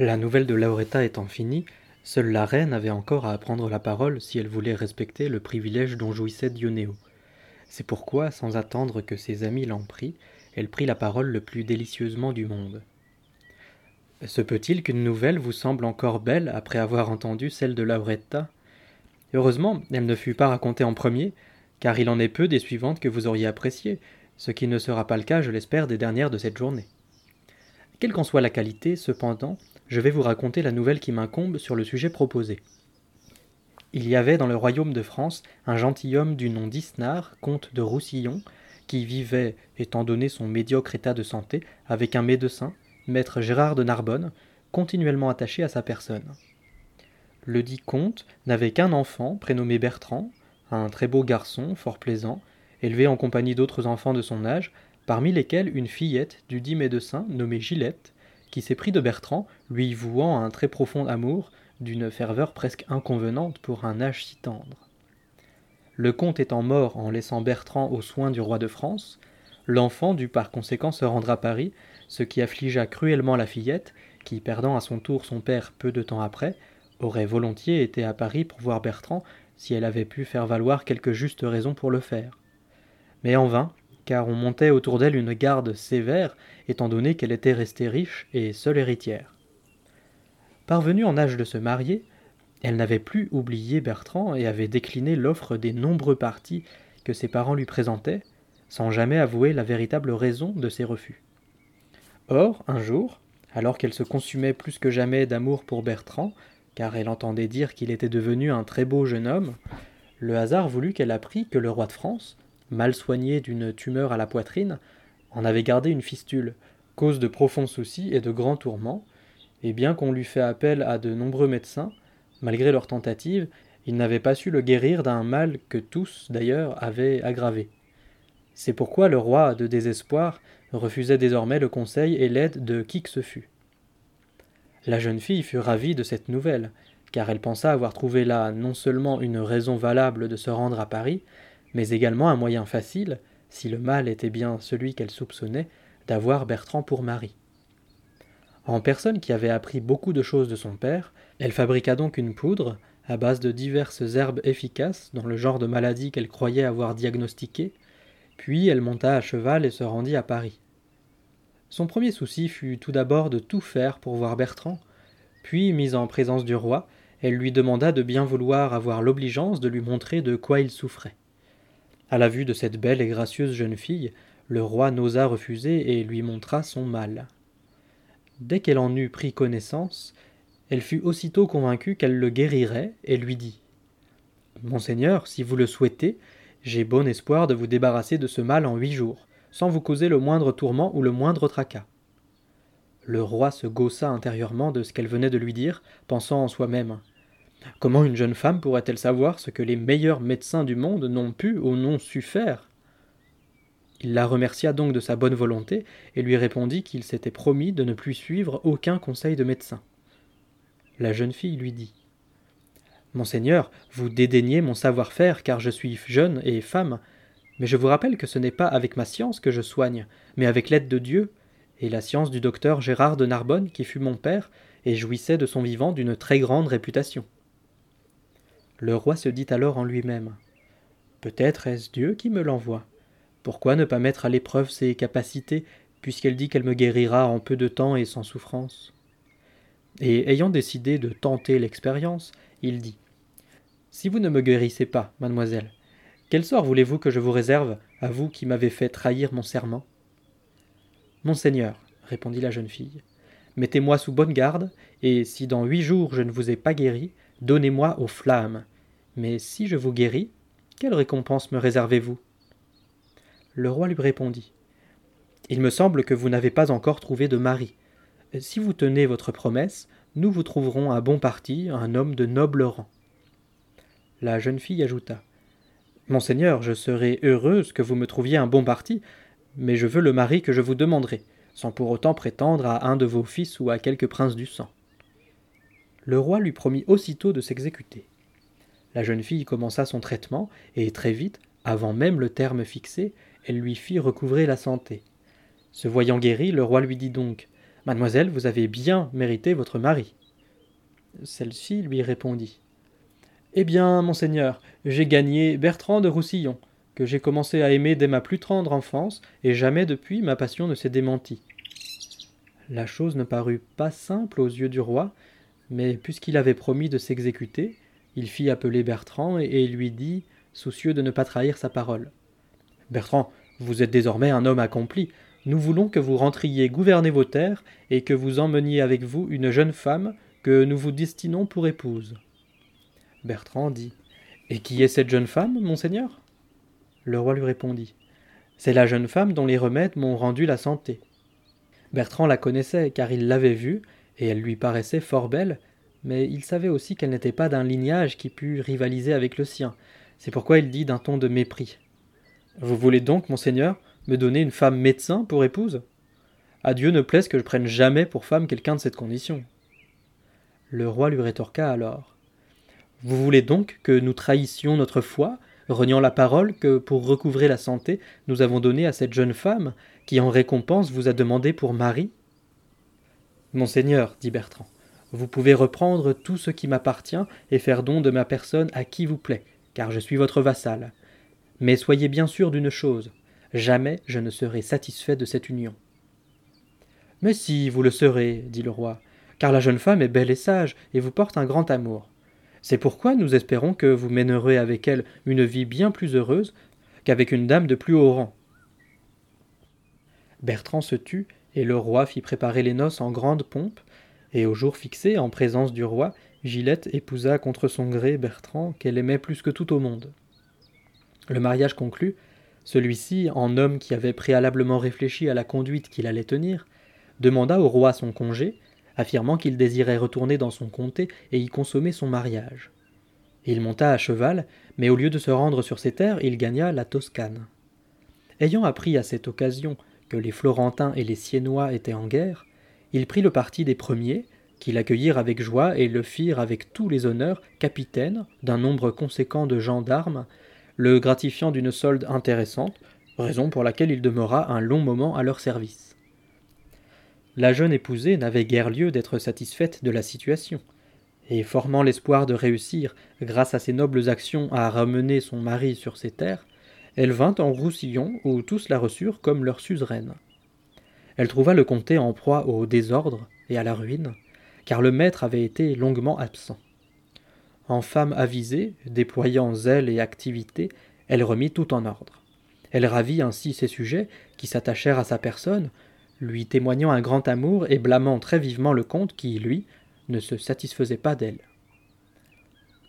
La nouvelle de Lauretta étant finie, seule la reine avait encore à prendre la parole si elle voulait respecter le privilège dont jouissait Dionéo. C'est pourquoi, sans attendre que ses amis l'en prient, elle prit la parole le plus délicieusement du monde. Se peut-il qu'une nouvelle vous semble encore belle après avoir entendu celle de Lauretta? Heureusement, elle ne fut pas racontée en premier, car il en est peu des suivantes que vous auriez appréciées, ce qui ne sera pas le cas, je l'espère, des dernières de cette journée. Quelle qu'en soit la qualité, cependant, je vais vous raconter la nouvelle qui m'incombe sur le sujet proposé. Il y avait dans le royaume de France un gentilhomme du nom d'Isnard, comte de Roussillon, qui vivait, étant donné son médiocre état de santé, avec un médecin, maître Gérard de Narbonne, continuellement attaché à sa personne. Le dit comte n'avait qu'un enfant, prénommé Bertrand, un très beau garçon, fort plaisant, élevé en compagnie d'autres enfants de son âge, parmi lesquels une fillette du dit médecin nommée Gillette, qui s'est pris de Bertrand, lui vouant un très profond amour, d'une ferveur presque inconvenante pour un âge si tendre. Le comte étant mort en laissant Bertrand aux soins du roi de France, l'enfant dut par conséquent se rendre à Paris, ce qui affligea cruellement la fillette, qui, perdant à son tour son père peu de temps après, aurait volontiers été à Paris pour voir Bertrand si elle avait pu faire valoir quelque juste raison pour le faire. Mais en vain, car on montait autour d'elle une garde sévère, étant donné qu'elle était restée riche et seule héritière. Parvenue en âge de se marier, elle n'avait plus oublié Bertrand et avait décliné l'offre des nombreux partis que ses parents lui présentaient, sans jamais avouer la véritable raison de ses refus. Or, un jour, alors qu'elle se consumait plus que jamais d'amour pour Bertrand, car elle entendait dire qu'il était devenu un très beau jeune homme, le hasard voulut qu'elle apprît que le roi de France, mal soigné d'une tumeur à la poitrine, en avait gardé une fistule, cause de profonds soucis et de grands tourments, et bien qu'on lui fait appel à de nombreux médecins, malgré leurs tentatives, il n'avait pas su le guérir d'un mal que tous, d'ailleurs, avaient aggravé. C'est pourquoi le roi, de désespoir, refusait désormais le conseil et l'aide de qui que ce fût. La jeune fille fut ravie de cette nouvelle, car elle pensa avoir trouvé là non seulement une raison valable de se rendre à Paris, mais également un moyen facile, si le mal était bien celui qu'elle soupçonnait, d'avoir Bertrand pour mari. En personne qui avait appris beaucoup de choses de son père, elle fabriqua donc une poudre, à base de diverses herbes efficaces dans le genre de maladie qu'elle croyait avoir diagnostiqué, puis elle monta à cheval et se rendit à Paris. Son premier souci fut tout d'abord de tout faire pour voir Bertrand, puis, mise en présence du roi, elle lui demanda de bien vouloir avoir l'obligeance de lui montrer de quoi il souffrait. À la vue de cette belle et gracieuse jeune fille, le roi n'osa refuser et lui montra son mal. Dès qu'elle en eut pris connaissance, elle fut aussitôt convaincue qu'elle le guérirait et lui dit Monseigneur, si vous le souhaitez, j'ai bon espoir de vous débarrasser de ce mal en huit jours, sans vous causer le moindre tourment ou le moindre tracas. Le roi se gaussa intérieurement de ce qu'elle venait de lui dire, pensant en soi-même Comment une jeune femme pourrait-elle savoir ce que les meilleurs médecins du monde n'ont pu ou n'ont su faire? Il la remercia donc de sa bonne volonté et lui répondit qu'il s'était promis de ne plus suivre aucun conseil de médecin. La jeune fille lui dit Monseigneur, vous dédaignez mon savoir-faire car je suis jeune et femme, mais je vous rappelle que ce n'est pas avec ma science que je soigne, mais avec l'aide de Dieu, et la science du docteur Gérard de Narbonne qui fut mon père et jouissait de son vivant d'une très grande réputation. Le roi se dit alors en lui-même Peut-être est-ce Dieu qui me l'envoie? Pourquoi ne pas mettre à l'épreuve ses capacités, puisqu'elle dit qu'elle me guérira en peu de temps et sans souffrance? Et ayant décidé de tenter l'expérience, il dit Si vous ne me guérissez pas, mademoiselle, quel sort voulez-vous que je vous réserve, à vous qui m'avez fait trahir mon serment? Monseigneur, répondit la jeune fille, mettez-moi sous bonne garde, et si dans huit jours je ne vous ai pas guéri, Donnez-moi aux flammes. Mais si je vous guéris, quelle récompense me réservez-vous? Le roi lui répondit. Il me semble que vous n'avez pas encore trouvé de mari. Si vous tenez votre promesse, nous vous trouverons un bon parti, un homme de noble rang. La jeune fille ajouta. Monseigneur, je serais heureuse que vous me trouviez un bon parti, mais je veux le mari que je vous demanderai, sans pour autant prétendre à un de vos fils ou à quelque prince du sang le roi lui promit aussitôt de s'exécuter. La jeune fille commença son traitement, et très vite, avant même le terme fixé, elle lui fit recouvrer la santé. Se voyant guérie, le roi lui dit donc Mademoiselle, vous avez bien mérité votre mari. Celle-ci lui répondit. Eh bien, monseigneur, j'ai gagné Bertrand de Roussillon, que j'ai commencé à aimer dès ma plus tendre enfance, et jamais depuis ma passion ne s'est démentie. La chose ne parut pas simple aux yeux du roi, mais puisqu'il avait promis de s'exécuter, il fit appeler Bertrand et, lui dit, soucieux de ne pas trahir sa parole. Bertrand, vous êtes désormais un homme accompli. Nous voulons que vous rentriez gouverner vos terres et que vous emmeniez avec vous une jeune femme que nous vous destinons pour épouse. Bertrand dit Et qui est cette jeune femme, monseigneur? Le roi lui répondit C'est la jeune femme dont les remèdes m'ont rendu la santé. Bertrand la connaissait car il l'avait vue, et elle lui paraissait fort belle, mais il savait aussi qu'elle n'était pas d'un lignage qui pût rivaliser avec le sien. C'est pourquoi il dit d'un ton de mépris. Vous voulez donc, monseigneur, me donner une femme médecin pour épouse? À Dieu ne plaise que je prenne jamais pour femme quelqu'un de cette condition. Le roi lui rétorqua alors. Vous voulez donc que nous trahissions notre foi, reniant la parole que, pour recouvrer la santé, nous avons donnée à cette jeune femme, qui en récompense vous a demandé pour mari? Monseigneur, dit Bertrand, vous pouvez reprendre tout ce qui m'appartient et faire don de ma personne à qui vous plaît, car je suis votre vassal. Mais soyez bien sûr d'une chose, jamais je ne serai satisfait de cette union. Mais si, vous le serez, dit le roi, car la jeune femme est belle et sage, et vous porte un grand amour. C'est pourquoi nous espérons que vous mènerez avec elle une vie bien plus heureuse qu'avec une dame de plus haut rang. Bertrand se tut, et le roi fit préparer les noces en grande pompe, et au jour fixé, en présence du roi, Gillette épousa contre son gré Bertrand, qu'elle aimait plus que tout au monde. Le mariage conclu, celui-ci, en homme qui avait préalablement réfléchi à la conduite qu'il allait tenir, demanda au roi son congé, affirmant qu'il désirait retourner dans son comté et y consommer son mariage. Il monta à cheval, mais au lieu de se rendre sur ses terres, il gagna la Toscane. Ayant appris à cette occasion que les Florentins et les Siennois étaient en guerre, il prit le parti des premiers, qui l'accueillirent avec joie et le firent avec tous les honneurs capitaine d'un nombre conséquent de gendarmes, le gratifiant d'une solde intéressante, raison pour laquelle il demeura un long moment à leur service. La jeune épousée n'avait guère lieu d'être satisfaite de la situation, et formant l'espoir de réussir, grâce à ses nobles actions, à ramener son mari sur ses terres, elle vint en Roussillon, où tous la reçurent comme leur suzeraine. Elle trouva le comté en proie au désordre et à la ruine, car le maître avait été longuement absent. En femme avisée, déployant zèle et activité, elle remit tout en ordre. Elle ravit ainsi ses sujets, qui s'attachèrent à sa personne, lui témoignant un grand amour et blâmant très vivement le comte qui, lui, ne se satisfaisait pas d'elle.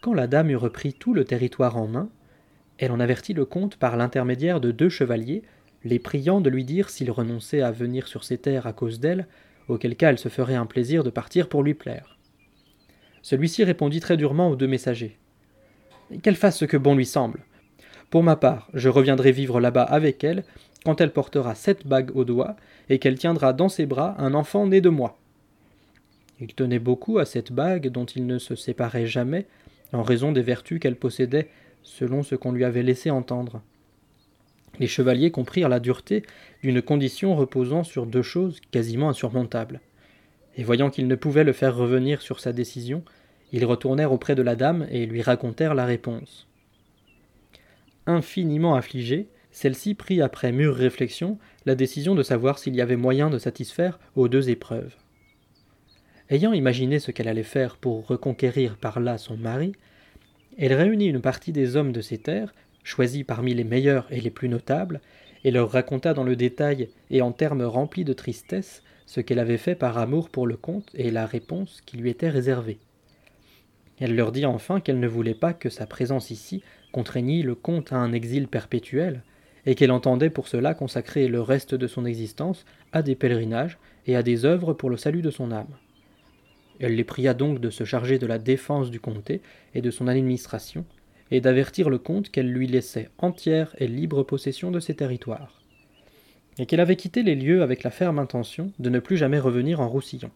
Quand la dame eut repris tout le territoire en main, elle en avertit le comte par l'intermédiaire de deux chevaliers, les priant de lui dire s'il renonçait à venir sur ses terres à cause d'elle, auquel cas elle se ferait un plaisir de partir pour lui plaire. Celui-ci répondit très durement aux deux messagers. Qu'elle fasse ce que bon lui semble. Pour ma part, je reviendrai vivre là-bas avec elle quand elle portera sept bagues au doigt et qu'elle tiendra dans ses bras un enfant né de moi. Il tenait beaucoup à cette bague dont il ne se séparait jamais, en raison des vertus qu'elle possédait, selon ce qu'on lui avait laissé entendre. Les chevaliers comprirent la dureté d'une condition reposant sur deux choses quasiment insurmontables et voyant qu'ils ne pouvaient le faire revenir sur sa décision, ils retournèrent auprès de la dame et lui racontèrent la réponse. Infiniment affligée, celle-ci prit après mûre réflexion la décision de savoir s'il y avait moyen de satisfaire aux deux épreuves. Ayant imaginé ce qu'elle allait faire pour reconquérir par là son mari, elle réunit une partie des hommes de ses terres, choisis parmi les meilleurs et les plus notables, et leur raconta dans le détail et en termes remplis de tristesse ce qu'elle avait fait par amour pour le comte et la réponse qui lui était réservée. Elle leur dit enfin qu'elle ne voulait pas que sa présence ici contraignît le comte à un exil perpétuel, et qu'elle entendait pour cela consacrer le reste de son existence à des pèlerinages et à des œuvres pour le salut de son âme. Elle les pria donc de se charger de la défense du comté et de son administration, et d'avertir le comte qu'elle lui laissait entière et libre possession de ses territoires et qu'elle avait quitté les lieux avec la ferme intention de ne plus jamais revenir en Roussillon.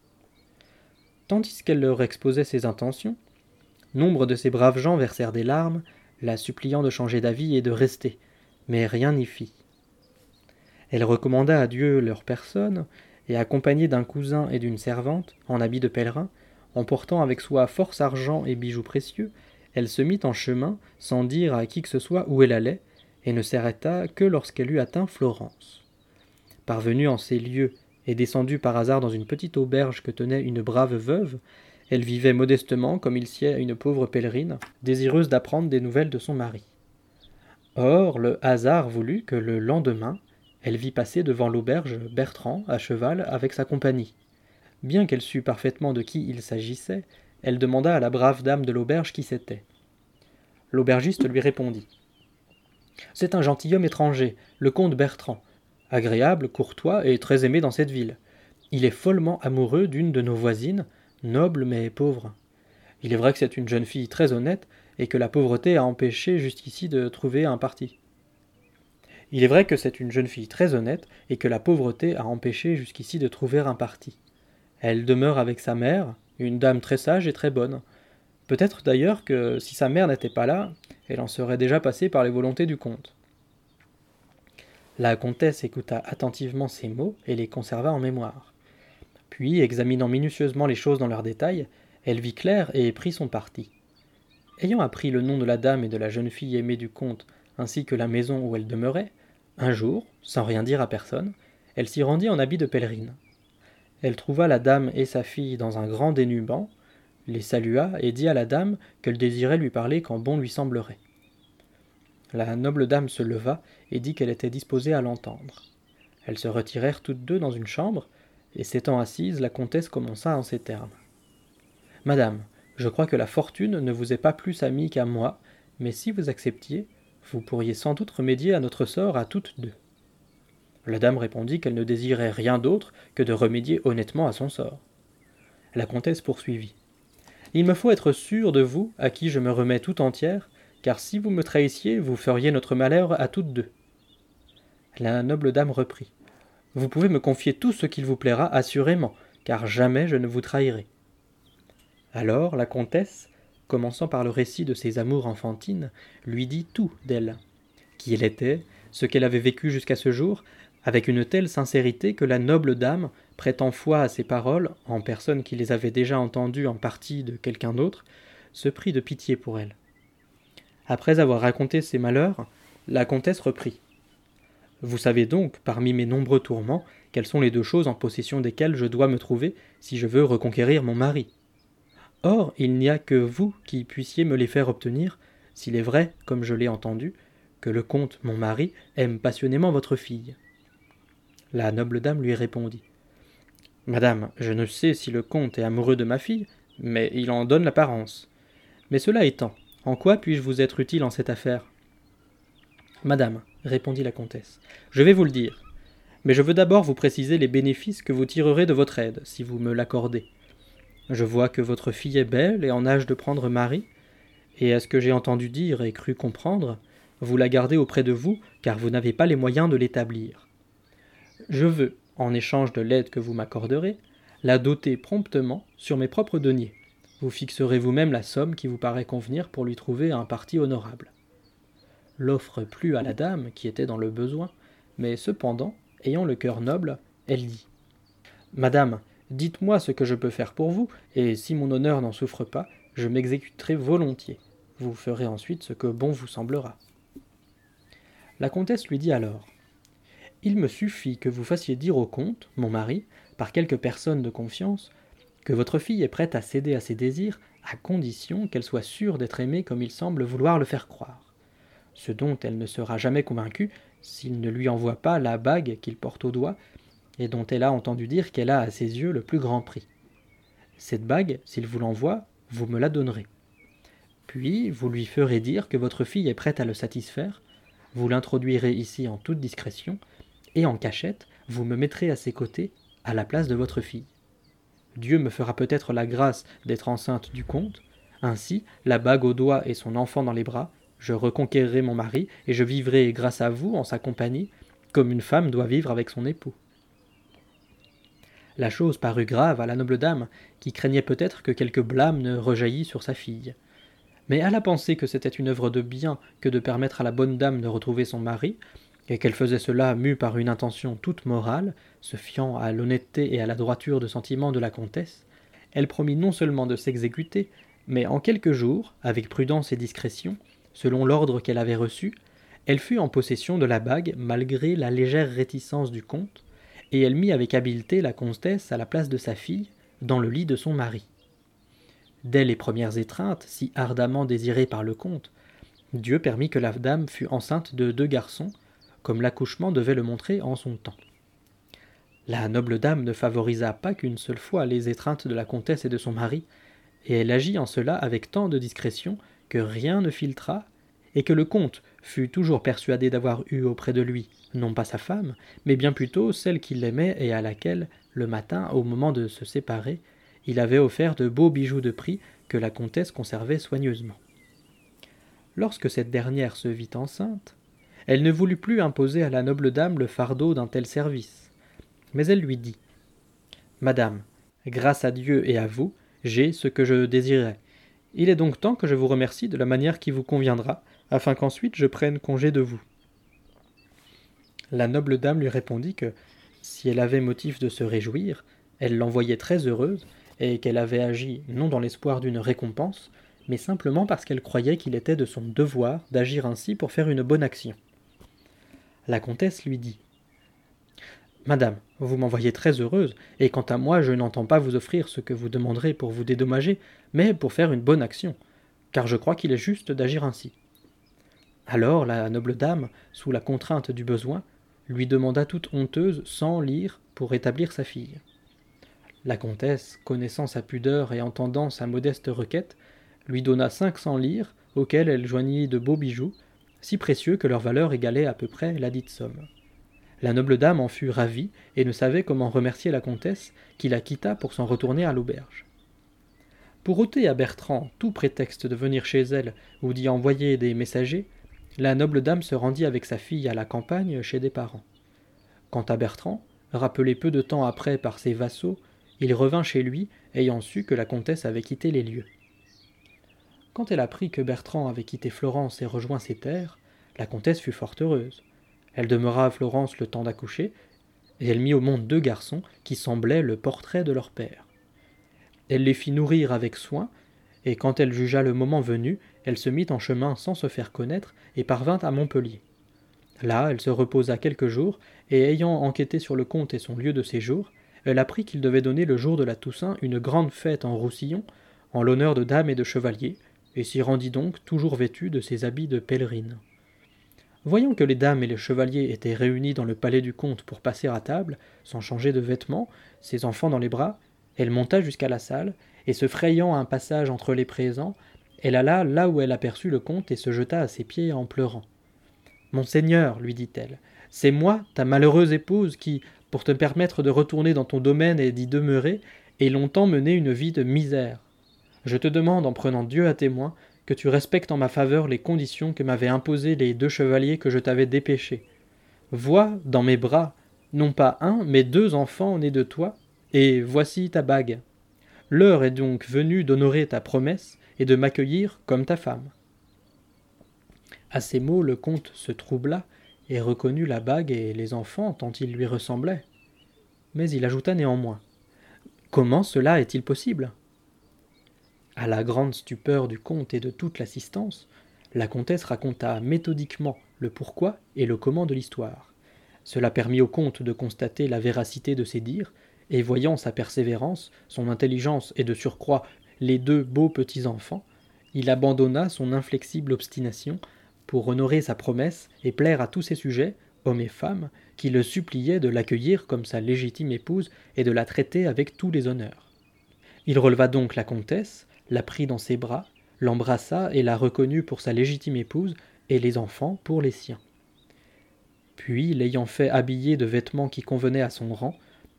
Tandis qu'elle leur exposait ses intentions, nombre de ces braves gens versèrent des larmes, la suppliant de changer d'avis et de rester, mais rien n'y fit. Elle recommanda à Dieu leur personne, et accompagnée d'un cousin et d'une servante, en habit de pèlerin, en portant avec soi force argent et bijoux précieux, elle se mit en chemin sans dire à qui que ce soit où elle allait, et ne s'arrêta que lorsqu'elle eut atteint Florence. Parvenue en ces lieux et descendue par hasard dans une petite auberge que tenait une brave veuve, elle vivait modestement comme il sied à une pauvre pèlerine, désireuse d'apprendre des nouvelles de son mari. Or, le hasard voulut que le lendemain, elle vit passer devant l'auberge Bertrand à cheval avec sa compagnie. Bien qu'elle sût parfaitement de qui il s'agissait, elle demanda à la brave dame de l'auberge qui c'était. L'aubergiste lui répondit. C'est un gentilhomme étranger, le comte Bertrand, agréable, courtois et très aimé dans cette ville. Il est follement amoureux d'une de nos voisines, noble mais pauvre. Il est vrai que c'est une jeune fille très honnête et que la pauvreté a empêché jusqu'ici de trouver un parti. Il est vrai que c'est une jeune fille très honnête et que la pauvreté a empêché jusqu'ici de trouver un parti. Elle demeure avec sa mère, une dame très sage et très bonne. Peut-être d'ailleurs que si sa mère n'était pas là, elle en serait déjà passée par les volontés du comte. La comtesse écouta attentivement ces mots et les conserva en mémoire. Puis, examinant minutieusement les choses dans leurs détails, elle vit clair et prit son parti. Ayant appris le nom de la dame et de la jeune fille aimée du comte, ainsi que la maison où elle demeurait, un jour, sans rien dire à personne, elle s'y rendit en habit de pèlerine. Elle trouva la dame et sa fille dans un grand dénubant, les salua et dit à la dame qu'elle désirait lui parler quand bon lui semblerait. La noble dame se leva et dit qu'elle était disposée à l'entendre. Elles se retirèrent toutes deux dans une chambre, et s'étant assises, la comtesse commença en ces termes. Madame, je crois que la fortune ne vous est pas plus amie qu'à moi, mais si vous acceptiez, vous pourriez sans doute remédier à notre sort à toutes deux. La dame répondit qu'elle ne désirait rien d'autre que de remédier honnêtement à son sort. La comtesse poursuivit. Il me faut être sûre de vous, à qui je me remets tout entière, car si vous me trahissiez, vous feriez notre malheur à toutes deux. La noble dame reprit. Vous pouvez me confier tout ce qu'il vous plaira assurément, car jamais je ne vous trahirai. Alors la comtesse, commençant par le récit de ses amours enfantines, lui dit tout d'elle, qui elle était, ce qu'elle avait vécu jusqu'à ce jour, avec une telle sincérité que la noble dame, prêtant foi à ses paroles, en personne qui les avait déjà entendues en partie de quelqu'un d'autre, se prit de pitié pour elle. Après avoir raconté ses malheurs, la comtesse reprit. Vous savez donc, parmi mes nombreux tourments, quelles sont les deux choses en possession desquelles je dois me trouver si je veux reconquérir mon mari? Or, il n'y a que vous qui puissiez me les faire obtenir, s'il est vrai, comme je l'ai entendu, que le comte, mon mari, aime passionnément votre fille. La noble dame lui répondit. Madame, je ne sais si le comte est amoureux de ma fille, mais il en donne l'apparence. Mais cela étant, en quoi puis-je vous être utile en cette affaire? Madame, répondit la comtesse, je vais vous le dire. Mais je veux d'abord vous préciser les bénéfices que vous tirerez de votre aide, si vous me l'accordez. Je vois que votre fille est belle et en âge de prendre mari, et à ce que j'ai entendu dire et cru comprendre, vous la gardez auprès de vous, car vous n'avez pas les moyens de l'établir. Je veux, en échange de l'aide que vous m'accorderez, la doter promptement sur mes propres deniers. Vous fixerez vous-même la somme qui vous paraît convenir pour lui trouver un parti honorable. L'offre plut à la dame qui était dans le besoin, mais cependant, ayant le cœur noble, elle dit Madame, dites-moi ce que je peux faire pour vous, et si mon honneur n'en souffre pas, je m'exécuterai volontiers. Vous ferez ensuite ce que bon vous semblera. La comtesse lui dit alors il me suffit que vous fassiez dire au comte, mon mari, par quelque personne de confiance, que votre fille est prête à céder à ses désirs, à condition qu'elle soit sûre d'être aimée comme il semble vouloir le faire croire. Ce dont elle ne sera jamais convaincue s'il ne lui envoie pas la bague qu'il porte au doigt, et dont elle a entendu dire qu'elle a à ses yeux le plus grand prix. Cette bague, s'il vous l'envoie, vous me la donnerez. Puis vous lui ferez dire que votre fille est prête à le satisfaire, vous l'introduirez ici en toute discrétion, et en cachette, vous me mettrez à ses côtés, à la place de votre fille. Dieu me fera peut-être la grâce d'être enceinte du comte, ainsi, la bague au doigt et son enfant dans les bras, je reconquérirai mon mari, et je vivrai grâce à vous en sa compagnie, comme une femme doit vivre avec son époux. La chose parut grave à la noble dame, qui craignait peut-être que quelque blâme ne rejaillît sur sa fille. Mais à la pensée que c'était une œuvre de bien que de permettre à la bonne dame de retrouver son mari, et qu'elle faisait cela mue par une intention toute morale, se fiant à l'honnêteté et à la droiture de sentiment de la comtesse, elle promit non seulement de s'exécuter, mais en quelques jours, avec prudence et discrétion, selon l'ordre qu'elle avait reçu, elle fut en possession de la bague malgré la légère réticence du comte, et elle mit avec habileté la comtesse à la place de sa fille, dans le lit de son mari. Dès les premières étreintes, si ardemment désirées par le comte, Dieu permit que la dame fût enceinte de deux garçons, comme l'accouchement devait le montrer en son temps. La noble dame ne favorisa pas qu'une seule fois les étreintes de la comtesse et de son mari, et elle agit en cela avec tant de discrétion que rien ne filtra, et que le comte fut toujours persuadé d'avoir eu auprès de lui non pas sa femme, mais bien plutôt celle qu'il aimait et à laquelle, le matin, au moment de se séparer, il avait offert de beaux bijoux de prix que la comtesse conservait soigneusement. Lorsque cette dernière se vit enceinte, elle ne voulut plus imposer à la noble dame le fardeau d'un tel service, mais elle lui dit Madame, grâce à Dieu et à vous, j'ai ce que je désirais. Il est donc temps que je vous remercie de la manière qui vous conviendra, afin qu'ensuite je prenne congé de vous. La noble dame lui répondit que, si elle avait motif de se réjouir, elle l'envoyait très heureuse, et qu'elle avait agi non dans l'espoir d'une récompense, mais simplement parce qu'elle croyait qu'il était de son devoir d'agir ainsi pour faire une bonne action. La comtesse lui dit Madame, vous m'envoyez très heureuse, et quant à moi, je n'entends pas vous offrir ce que vous demanderez pour vous dédommager, mais pour faire une bonne action, car je crois qu'il est juste d'agir ainsi. Alors la noble dame, sous la contrainte du besoin, lui demanda toute honteuse cent lire pour rétablir sa fille. La comtesse, connaissant sa pudeur et entendant sa modeste requête, lui donna cinq cents lires, auxquelles elle joignit de beaux bijoux, si précieux que leur valeur égalait à peu près la dite somme. La noble dame en fut ravie et ne savait comment remercier la comtesse, qui la quitta pour s'en retourner à l'auberge. Pour ôter à Bertrand tout prétexte de venir chez elle ou d'y envoyer des messagers, la noble dame se rendit avec sa fille à la campagne chez des parents. Quant à Bertrand, rappelé peu de temps après par ses vassaux, il revint chez lui, ayant su que la comtesse avait quitté les lieux. Quand elle apprit que Bertrand avait quitté Florence et rejoint ses terres, la comtesse fut fort heureuse. Elle demeura à Florence le temps d'accoucher, et elle mit au monde deux garçons qui semblaient le portrait de leur père. Elle les fit nourrir avec soin, et quand elle jugea le moment venu, elle se mit en chemin sans se faire connaître et parvint à Montpellier. Là, elle se reposa quelques jours, et ayant enquêté sur le comte et son lieu de séjour, elle apprit qu'il devait donner le jour de la Toussaint une grande fête en Roussillon, en l'honneur de dames et de chevaliers, et s'y rendit donc toujours vêtue de ses habits de pèlerine. Voyant que les dames et les chevaliers étaient réunis dans le palais du comte pour passer à table, sans changer de vêtements, ses enfants dans les bras, elle monta jusqu'à la salle, et se frayant un passage entre les présents, elle alla là où elle aperçut le comte et se jeta à ses pieds en pleurant. Monseigneur, lui dit-elle, c'est moi, ta malheureuse épouse, qui, pour te permettre de retourner dans ton domaine et d'y demeurer, ai longtemps mené une vie de misère. Je te demande, en prenant Dieu à témoin, que tu respectes en ma faveur les conditions que m'avaient imposées les deux chevaliers que je t'avais dépêchés. Vois dans mes bras, non pas un, mais deux enfants nés de toi, et voici ta bague. L'heure est donc venue d'honorer ta promesse et de m'accueillir comme ta femme. À ces mots, le comte se troubla et reconnut la bague et les enfants tant ils lui ressemblaient. Mais il ajouta néanmoins Comment cela est-il possible? À la grande stupeur du comte et de toute l'assistance, la comtesse raconta méthodiquement le pourquoi et le comment de l'histoire. Cela permit au comte de constater la véracité de ses dires, et voyant sa persévérance, son intelligence et de surcroît les deux beaux petits enfants, il abandonna son inflexible obstination pour honorer sa promesse et plaire à tous ses sujets, hommes et femmes, qui le suppliaient de l'accueillir comme sa légitime épouse et de la traiter avec tous les honneurs. Il releva donc la comtesse, la prit dans ses bras, l'embrassa et la reconnut pour sa légitime épouse, et les enfants pour les siens. Puis, l'ayant fait habiller de vêtements qui convenaient à son rang,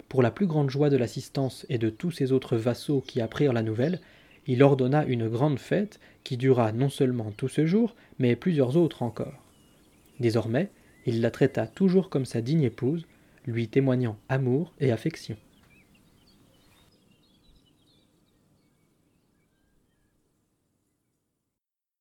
pour la plus grande joie de l'assistance et de tous ses autres vassaux qui apprirent la nouvelle, il ordonna une grande fête qui dura non seulement tout ce jour, mais plusieurs autres encore. Désormais, il la traita toujours comme sa digne épouse, lui témoignant amour et affection.